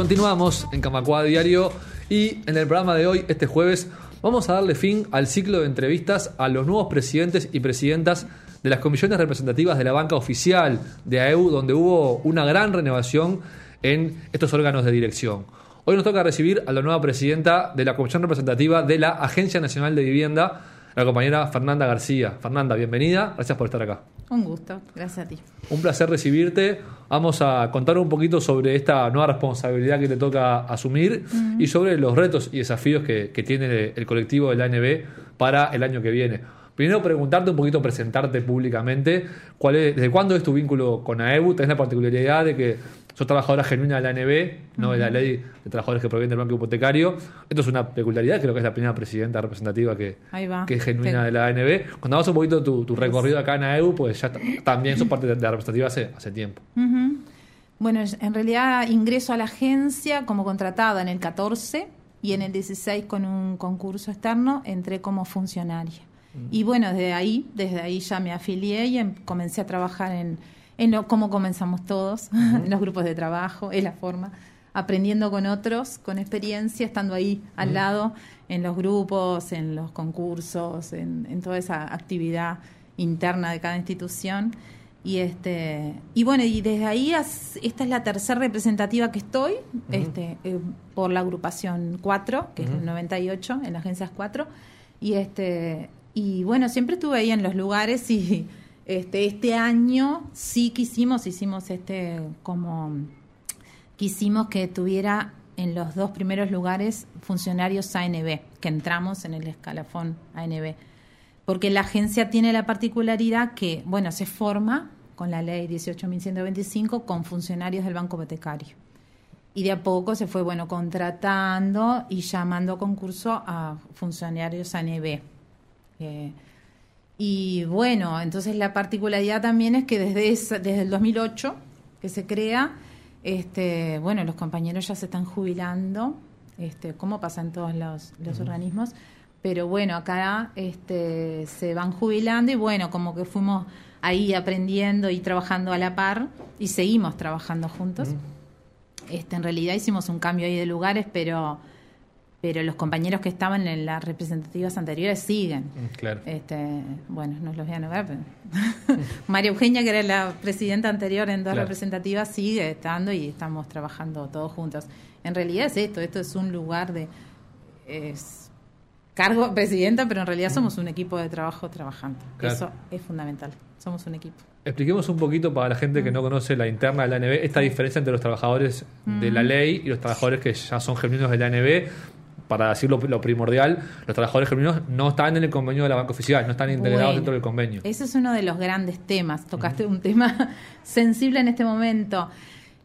Continuamos en Camacua Diario y en el programa de hoy, este jueves, vamos a darle fin al ciclo de entrevistas a los nuevos presidentes y presidentas de las comisiones representativas de la banca oficial de AEU, donde hubo una gran renovación en estos órganos de dirección. Hoy nos toca recibir a la nueva presidenta de la comisión representativa de la Agencia Nacional de Vivienda, la compañera Fernanda García. Fernanda, bienvenida, gracias por estar acá. Un gusto, gracias a ti. Un placer recibirte. Vamos a contar un poquito sobre esta nueva responsabilidad que te toca asumir y sobre los retos y desafíos que, tiene el colectivo de la ANB para el año que viene. Primero preguntarte un poquito, presentarte públicamente, cuál es, desde cuándo es tu vínculo con AEBU, tenés la particularidad de que sos trabajadora genuina de la ANB, no de la ley de trabajadores que provienen del banco hipotecario. Esto es una peculiaridad, creo que es la primera presidenta representativa que, que es genuina de la ANB. Cuando un poquito tu, tu recorrido acá en AEBU, pues ya también sos parte de la representativa hace, hace tiempo. Bueno, en realidad ingreso a la agencia como contratada en el 14 y en el 16 con un concurso externo entré como funcionaria. Y bueno, desde ahí, desde ahí ya me afilié y em, comencé a trabajar en, en lo, cómo comenzamos todos, en los grupos de trabajo, es la forma, aprendiendo con otros, con experiencia, estando ahí al lado, en los grupos, en los concursos, en, toda esa actividad interna de cada institución. Y este y bueno, y desde ahí esta es la tercera representativa que estoy, este eh, por la agrupación 4, que es el 98 en las agencias 4 y este y bueno, siempre estuve ahí en los lugares y este, este año sí quisimos, hicimos este como quisimos que tuviera en los dos primeros lugares funcionarios ANB, que entramos en el escalafón ANB. Porque la agencia tiene la particularidad que, bueno, se forma con la ley 18.125 con funcionarios del Banco Hipotecario. Y de a poco se fue, bueno, contratando y llamando a concurso a funcionarios ANB. Eh, y bueno, entonces la particularidad también es que desde, desde el 2008 que se crea, este, bueno, los compañeros ya se están jubilando, este, como pasa en todos los, organismos, pero bueno, acá este, se van jubilando y bueno, como que fuimos ahí aprendiendo y trabajando a la par y seguimos trabajando juntos. este, en realidad hicimos un cambio ahí de lugares, pero pero los compañeros que estaban en las representativas anteriores siguen. Mm, claro. Este, bueno, no los voy a nombrar, pero María Eugenia, que era la presidenta anterior en dos representativas, sigue estando y estamos trabajando todos juntos. En realidad es esto, esto es un lugar de es cargo presidenta, pero en realidad somos un equipo de trabajo trabajando. Eso es fundamental. Somos un equipo. Expliquemos un poquito para la gente que no conoce la interna de la ANB, esta diferencia entre los trabajadores de la mm. ley y los trabajadores que ya son genuinos de la ANB para decir lo, primordial, los trabajadores genuinos no están en el convenio de la banca oficial, no están integrados dentro del convenio. Ese es uno de los grandes temas. Tocaste un tema sensible en este momento.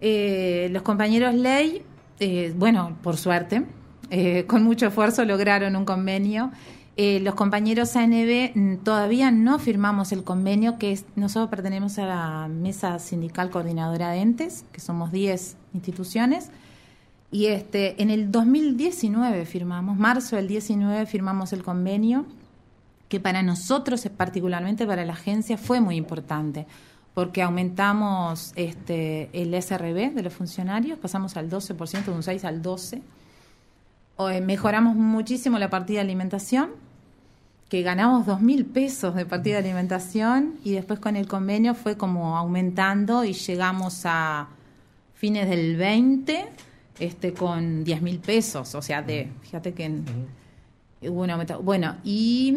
Eh, los compañeros ley, eh, bueno, por suerte, eh, con mucho esfuerzo lograron un convenio. los compañeros ANB mm, todavía no firmamos el convenio, que es, nosotros pertenecemos a la Mesa Sindical Coordinadora de Entes, que somos 10 instituciones. Y este, en el 2019 firmamos, marzo del 19 firmamos el convenio, que para nosotros, particularmente para la agencia, fue muy importante, porque aumentamos este, el SRB de los funcionarios, pasamos al 12%, de un 6 al 12%, eh, mejoramos muchísimo la partida de alimentación, que ganamos dos mil pesos de partida de alimentación y después con el convenio fue como aumentando y llegamos a fines del 20 este, con 10 mil pesos, o sea, de, fíjate que en, Bueno, y,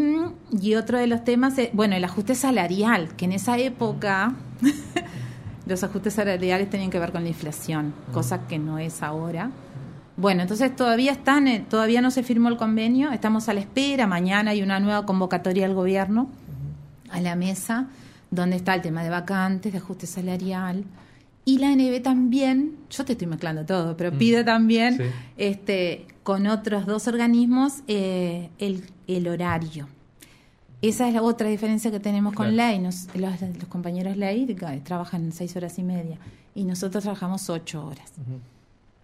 y, otro de los temas, es, bueno, el ajuste salarial, que en esa época los ajustes salariales tenían que ver con la inflación, cosa que no es ahora. Bueno, entonces todavía están, eh, todavía no se firmó el convenio, estamos a la espera, mañana hay una nueva convocatoria al gobierno a la mesa, donde está el tema de vacantes, de ajuste salarial, y la NB también, yo te estoy mezclando todo, pero mm. pide también este, con otros dos organismos eh, el, horario. Esa es la otra diferencia que tenemos con ley. los, compañeros ley trabajan seis horas y media y nosotros trabajamos ocho horas.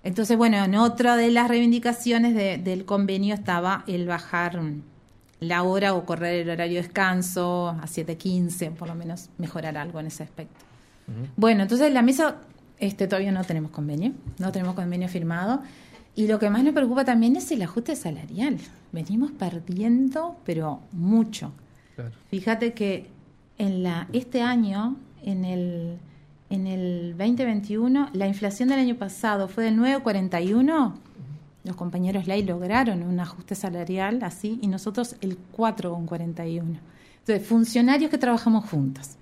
Entonces, bueno, en otra de las reivindicaciones del convenio estaba el bajar la hora o correr el horario de descanso a 7.15, por lo menos mejorar algo en ese aspecto. Bueno, entonces la mesa este, todavía no tenemos convenio, no tenemos convenio firmado. Y lo que más nos preocupa también es el ajuste salarial. Venimos perdiendo, pero mucho. Fíjate que en la, este año, en el, en el 2021, la inflación del año pasado fue del 9,41. Los compañeros LAI lograron un ajuste salarial así y nosotros el 4,41. Entonces, funcionarios que trabajamos juntos.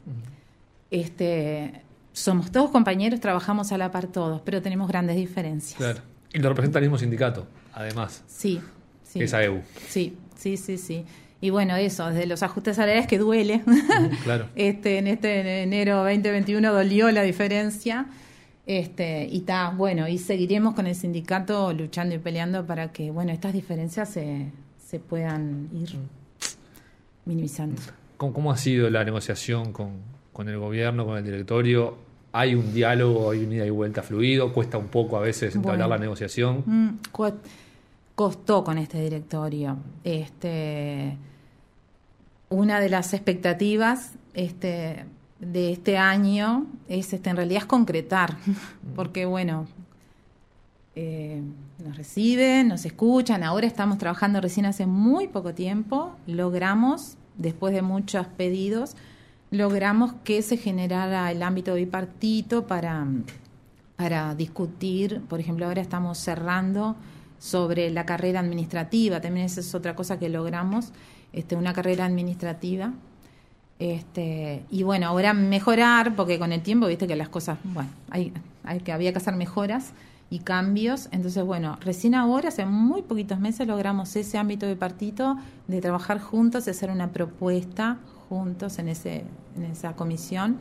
Este, somos todos compañeros, trabajamos a la par todos, pero tenemos grandes diferencias. Claro. Y lo representa el mismo sindicato, además. Sí, sí. Esa EU. Sí, sí, sí, sí. Y bueno, eso, desde los ajustes salariales que duele. Claro. este, en este enero 2021 dolió la diferencia. Este, y está, bueno, y seguiremos con el sindicato luchando y peleando para que, bueno, estas diferencias se, se puedan ir minimizando. ¿Cómo, ¿Cómo, ha sido la negociación con, con el gobierno, con el directorio? ¿Hay un diálogo, hay un ida y vuelta fluido? ¿Cuesta un poco a veces entablar la negociación? Mm, costó con este directorio. Este, una de las expectativas este, de este año es este, en realidad es concretar, porque bueno, eh, nos reciben, nos escuchan, ahora estamos trabajando recién hace muy poco tiempo, logramos, después de muchos pedidos, logramos que se generara el ámbito bipartito para, para discutir, por ejemplo, ahora estamos cerrando sobre la carrera administrativa, también esa es otra cosa que logramos, este, una carrera administrativa. Este, y bueno, ahora mejorar, porque con el tiempo, viste que las cosas, bueno, hay, hay que, había que hacer mejoras y cambios. Entonces, bueno, recién ahora, hace muy poquitos meses, logramos ese ámbito de partido de trabajar juntos, de hacer una propuesta juntos en, ese, en esa comisión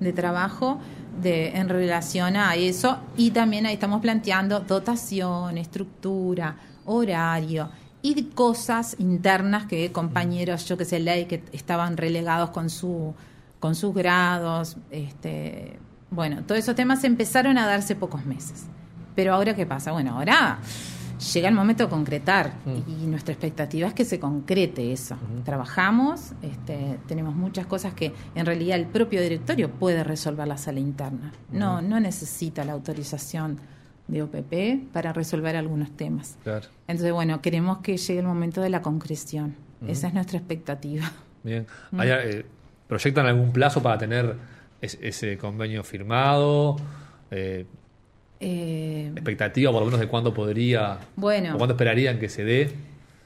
de trabajo de, en relación a eso y también ahí estamos planteando dotación, estructura, horario y cosas internas que compañeros, yo que sé, ley que estaban relegados con su con sus grados, este, bueno, todos esos temas empezaron a darse pocos meses. Pero ahora qué pasa? Bueno, ahora llega el momento de concretar mm. y nuestra expectativa es que se concrete eso. Trabajamos, este, tenemos muchas cosas que en realidad el propio directorio puede resolver la sala interna. No, no necesita la autorización de OPP para resolver algunos temas. Entonces, bueno, queremos que llegue el momento de la concreción. Esa es nuestra expectativa. Bien. Eh, ¿Proyectan algún plazo para tener ese convenio firmado? Eh, eh, expectativa por lo menos de cuándo podría bueno, o cuándo esperarían que se dé.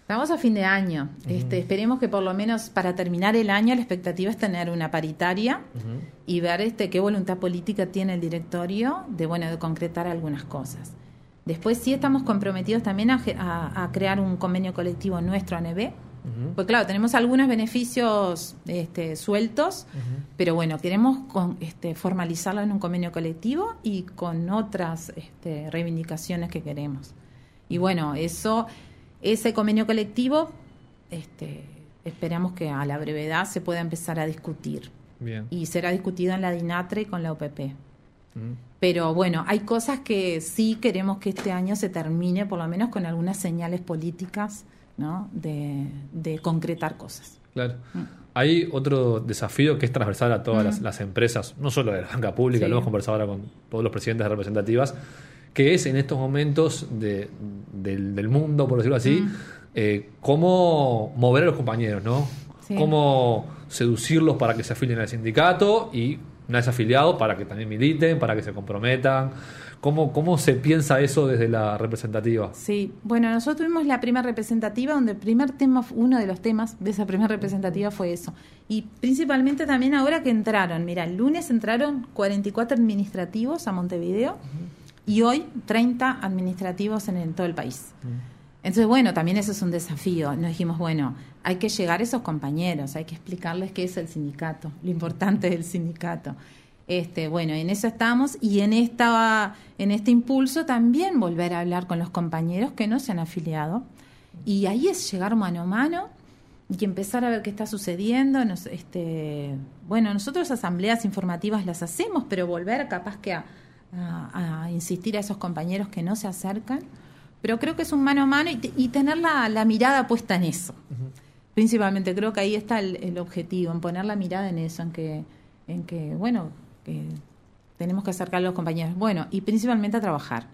Estamos a fin de año. este, esperemos que por lo menos para terminar el año la expectativa es tener una paritaria y ver este qué voluntad política tiene el directorio de bueno de concretar algunas cosas. Después sí estamos comprometidos también a, crear un convenio colectivo nuestro ANB pues claro, tenemos algunos beneficios este, sueltos, pero bueno, queremos este, formalizarlo en un convenio colectivo y con otras este, reivindicaciones que queremos. Y bueno, eso, ese convenio colectivo, este, esperamos que a la brevedad se pueda empezar a discutir. Y será discutido en la DINATRE y con la OPP. Pero bueno, hay cosas que sí queremos que este año se termine, por lo menos con algunas señales políticas ¿no? de, concretar cosas. Claro. Mm. Hay otro desafío que es transversal a todas las, mm. empresas, no solo de la banca pública, lo hemos conversado ahora con todos los presidentes representativas, que es en estos momentos de, del, mundo, por decirlo así, mm. eh, cómo mover a los compañeros, ¿no? Cómo seducirlos para que se afilien al sindicato y una vez afiliados para que también militen, para que se comprometan. ¿Cómo, ¿Cómo se piensa eso desde la representativa? Sí, bueno, nosotros tuvimos la primera representativa donde el primer tema, uno de los temas de esa primera representativa fue eso. Y principalmente también ahora que entraron, mira, el lunes entraron 44 administrativos a Montevideo y hoy 30 administrativos en, todo el país. Entonces, bueno, también eso es un desafío. Nos dijimos, bueno, hay que llegar a esos compañeros, hay que explicarles qué es el sindicato, lo importante del sindicato. Este, bueno, en eso estamos y en esta, en este impulso también volver a hablar con los compañeros que no se han afiliado. Y ahí es llegar mano a mano y empezar a ver qué está sucediendo. este, bueno, nosotros asambleas informativas las hacemos, pero volver capaz que a, insistir a esos compañeros que no se acercan. Pero creo que es un mano a mano y, tener la, mirada puesta en eso. Principalmente creo que ahí está el, el, objetivo, en poner la mirada en eso, en que, en que bueno, tenemos que acercar a los compañeros. Bueno, y principalmente a trabajar.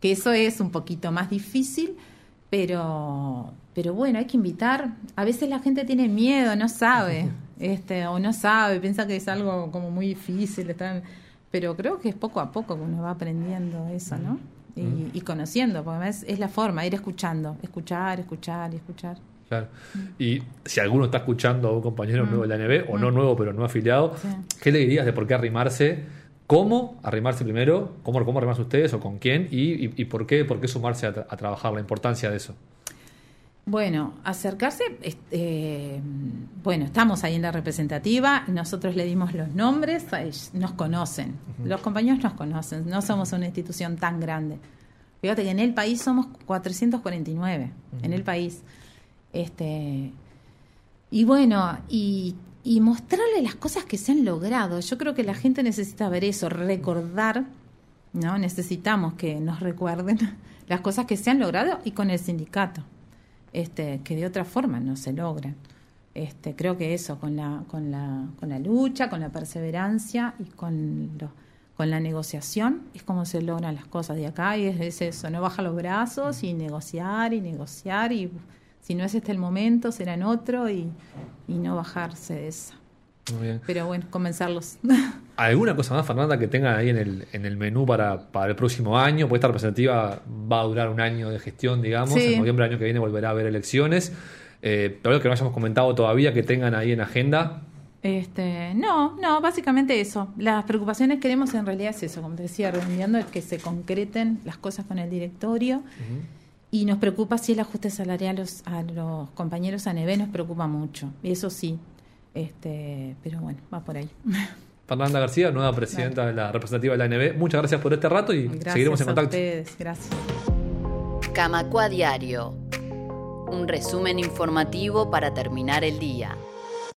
Que eso es un poquito más difícil, pero, pero bueno, hay que invitar. A veces la gente tiene miedo, no sabe, este, o no sabe, piensa que es algo como muy difícil. pero creo que es poco a poco que uno va aprendiendo eso, ¿no? Y, conociendo, porque es, es la forma, ir escuchando, escuchar, escuchar y escuchar. Claro. Y si alguno está escuchando a un compañero nuevo de la NB, o no nuevo, pero no afiliado, ¿qué le dirías de por qué arrimarse? ¿Cómo arrimarse primero? ¿Cómo, cómo arrimarse ustedes o con quién? ¿Y, por, qué, por qué sumarse a, trabajar? La importancia de eso. Bueno, acercarse, este, bueno, estamos ahí en la representativa, nosotros le dimos los nombres, nos conocen, los compañeros nos conocen, no somos una institución tan grande. Fíjate que en el país somos 449, en el país. Este, y bueno, y, mostrarle las cosas que se han logrado. Yo creo que la gente necesita ver eso, recordar, ¿no? Necesitamos que nos recuerden las cosas que se han logrado y con el sindicato, este, que de otra forma no se logran. Este, creo que eso, con la, con la, con la lucha, con la perseverancia y con, con la negociación, es como se logran las cosas de acá y es, es eso, no bajar los brazos y negociar y negociar y si no es este el momento, será en otro y, no bajarse de esa. Muy bien. Pero bueno, comenzarlos. ¿Alguna cosa más, Fernanda, que tengan ahí en el, en el menú para, para el próximo año? Pues esta representativa va a durar un año de gestión, digamos. En noviembre del año que viene volverá a haber elecciones. Eh, pero que no hayamos comentado todavía, que tengan ahí en agenda. Este, no, no, básicamente eso. Las preocupaciones que queremos en realidad es eso, como te decía, redondeando, es que se concreten las cosas con el directorio. Y nos preocupa si el ajuste salarial a los, a los compañeros ANB, nos preocupa mucho. Eso sí, este, pero bueno, va por ahí. Fernanda García, nueva presidenta de la representativa de la ANB. Muchas gracias por este rato y seguiremos en contacto. A ustedes, gracias. Camacua Diario. Un resumen informativo para terminar el día.